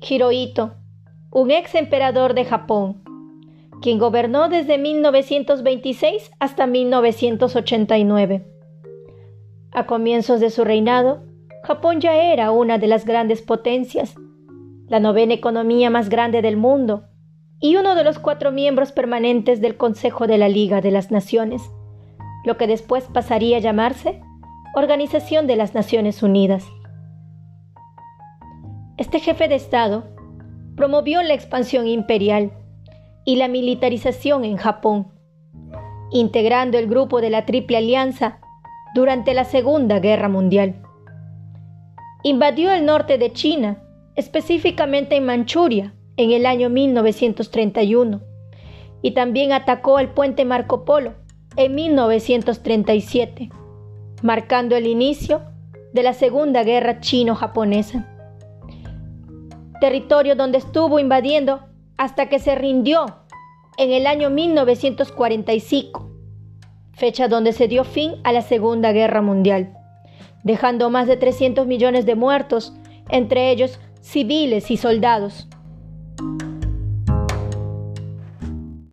Hirohito, un ex emperador de Japón, quien gobernó desde 1926 hasta 1989. A comienzos de su reinado, Japón ya era una de las grandes potencias, la novena economía más grande del mundo y uno de los cuatro miembros permanentes del Consejo de la Liga de las Naciones, lo que después pasaría a llamarse Organización de las Naciones Unidas. Este jefe de Estado promovió la expansión imperial y la militarización en Japón, integrando el grupo de la Triple Alianza durante la Segunda Guerra Mundial. Invadió el norte de China, específicamente en Manchuria, en el año 1931, y también atacó el puente Marco Polo en 1937, marcando el inicio de la Segunda Guerra Chino-Japonesa. Territorio donde estuvo invadiendo hasta que se rindió en el año 1945, fecha donde se dio fin a la Segunda Guerra Mundial, dejando más de 300 millones de muertos, entre ellos civiles y soldados.